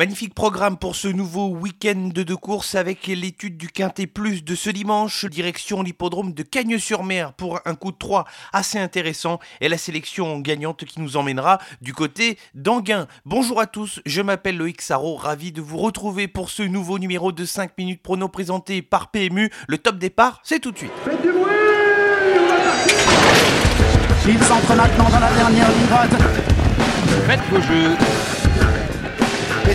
Magnifique programme pour ce nouveau week-end de course avec l'étude du Quintet Plus de ce dimanche, direction l'hippodrome de Cagnes-sur-Mer pour un coup de 3 assez intéressant et la sélection gagnante qui nous emmènera du côté d'Anguin. Bonjour à tous, je m'appelle Loïc Sarro, ravi de vous retrouver pour ce nouveau numéro de 5 minutes prono présenté par PMU. Le top départ, c'est tout de suite. Faites du bruit Il s'entre maintenant dans la dernière ligne droite. Faites vos jeux.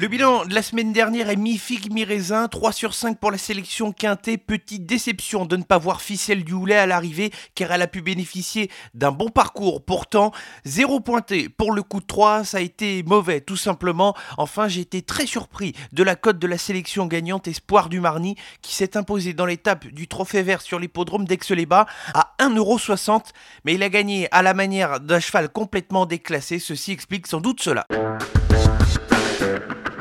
Le bilan de la semaine dernière est mi-figue, mi-raisin, 3 sur 5 pour la sélection quintée. Petite déception de ne pas voir Ficelle du Houlet à l'arrivée, car elle a pu bénéficier d'un bon parcours. Pourtant, zéro pointé pour le coup de 3, ça a été mauvais, tout simplement. Enfin, j'ai été très surpris de la cote de la sélection gagnante Espoir du Marny, qui s'est imposé dans l'étape du Trophée Vert sur l'hippodrome d'Aix-les-Bas à 1,60€. Mais il a gagné à la manière d'un cheval complètement déclassé. Ceci explique sans doute cela.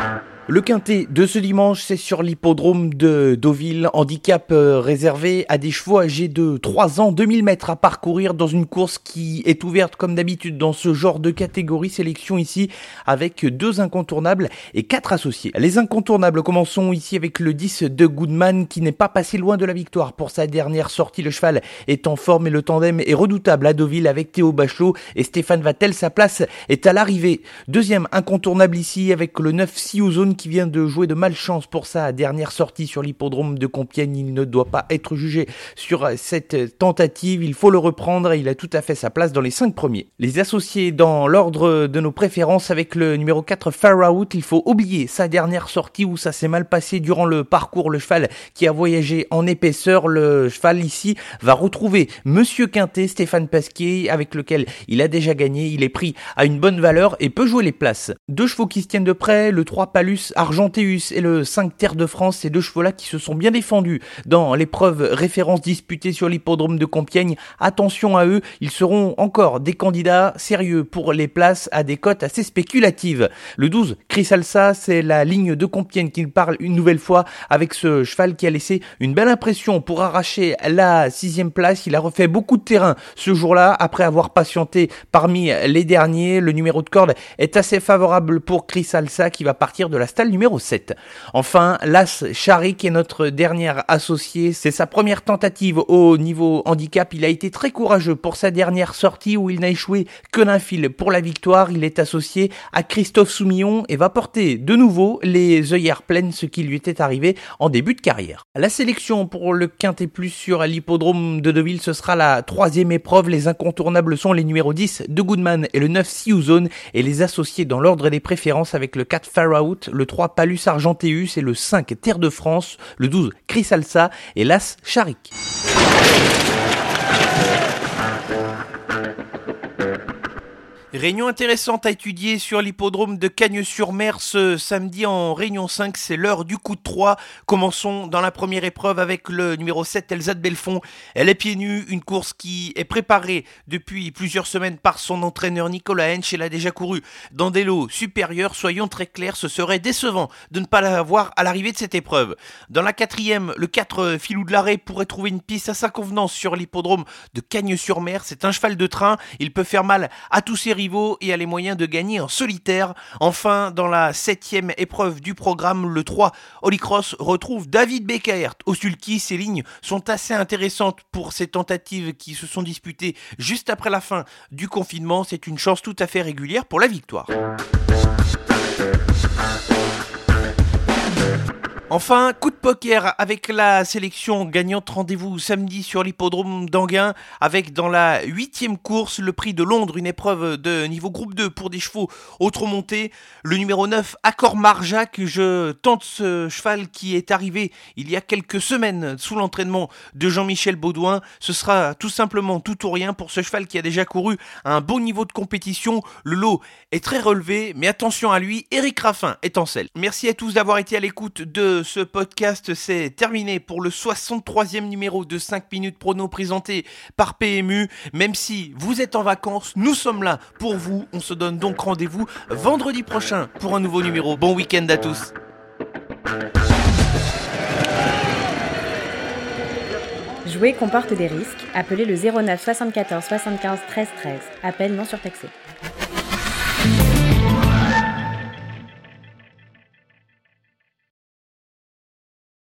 Empire Le quintet de ce dimanche, c'est sur l'hippodrome de Deauville, handicap euh, réservé à des chevaux âgés de 3 ans, 2000 mètres à parcourir dans une course qui est ouverte comme d'habitude dans ce genre de catégorie sélection ici avec deux incontournables et quatre associés. Les incontournables, commençons ici avec le 10 de Goodman qui n'est pas passé loin de la victoire pour sa dernière sortie. Le cheval est en forme et le tandem est redoutable à Deauville avec Théo Bachelot et Stéphane Vattel. Sa place est à l'arrivée. Deuxième incontournable ici avec le 9 Siouzone qui vient de jouer de malchance pour sa dernière sortie sur l'hippodrome de Compiègne. Il ne doit pas être jugé sur cette tentative. Il faut le reprendre et il a tout à fait sa place dans les cinq premiers. Les associés dans l'ordre de nos préférences avec le numéro 4 Out, il faut oublier sa dernière sortie où ça s'est mal passé durant le parcours. Le cheval qui a voyagé en épaisseur, le cheval ici va retrouver Monsieur Quintet, Stéphane Pasquier, avec lequel il a déjà gagné. Il est pris à une bonne valeur et peut jouer les places. Deux chevaux qui se tiennent de près, le 3 Palus Argenteus et le 5 Terre de France, ces deux chevaux-là qui se sont bien défendus dans l'épreuve référence disputée sur l'hippodrome de Compiègne. Attention à eux, ils seront encore des candidats sérieux pour les places à des cotes assez spéculatives. Le 12, Chris Alsa, c'est la ligne de Compiègne qui parle une nouvelle fois avec ce cheval qui a laissé une belle impression pour arracher la sixième place. Il a refait beaucoup de terrain ce jour-là après avoir patienté parmi les derniers. Le numéro de corde est assez favorable pour Chris Alsa qui va partir de la numéro 7. Enfin, l'As Charik est notre dernière associée. C'est sa première tentative au niveau handicap. Il a été très courageux pour sa dernière sortie où il n'a échoué que d'un fil pour la victoire. Il est associé à Christophe Soumillon et va porter de nouveau les œillères pleines, ce qui lui était arrivé en début de carrière. La sélection pour le Quintet Plus sur l'hippodrome de Deauville, ce sera la troisième épreuve. Les incontournables sont les numéros 10 de Goodman et le 9 Siouzone et les associés dans l'ordre des préférences avec le 4 Out, le 3 Palus Argenteus et le 5 Terre de France, le 12 Chris Alsa et l'As Charik. Réunion intéressante à étudier sur l'hippodrome de Cagnes-sur-Mer ce samedi en Réunion 5, c'est l'heure du coup de 3. Commençons dans la première épreuve avec le numéro 7, Elsa de Belfond. Elle est pieds nus, une course qui est préparée depuis plusieurs semaines par son entraîneur Nicolas Hench. Elle a déjà couru dans des lots supérieurs, soyons très clairs, ce serait décevant de ne pas la voir à l'arrivée de cette épreuve. Dans la quatrième, le 4 Filou de l'arrêt pourrait trouver une piste à sa convenance sur l'hippodrome de Cagnes-sur-Mer. C'est un cheval de train, il peut faire mal à tous ses rivaux et a les moyens de gagner en solitaire. Enfin, dans la septième épreuve du programme, le 3 Holycross retrouve David Beckert au sulky. Ces lignes sont assez intéressantes pour ces tentatives qui se sont disputées juste après la fin du confinement. C'est une chance tout à fait régulière pour la victoire. Enfin, coup de poker avec la sélection gagnante. Rendez-vous samedi sur l'hippodrome d'Anguin avec dans la huitième course le prix de Londres, une épreuve de niveau groupe 2 pour des chevaux autres montés. Le numéro 9, Accord Marjac. Je tente ce cheval qui est arrivé il y a quelques semaines sous l'entraînement de Jean-Michel Baudouin. Ce sera tout simplement tout ou rien pour ce cheval qui a déjà couru à un bon niveau de compétition. Le lot est très relevé, mais attention à lui, Eric Raffin est en selle. Merci à tous d'avoir été à l'écoute ce podcast, c'est terminé pour le 63e numéro de 5 minutes prono présenté par PMU. Même si vous êtes en vacances, nous sommes là pour vous. On se donne donc rendez-vous vendredi prochain pour un nouveau numéro. Bon week-end à tous. Jouer comporte des risques. Appelez le 09 74 75 13 13. Appel non surtaxé.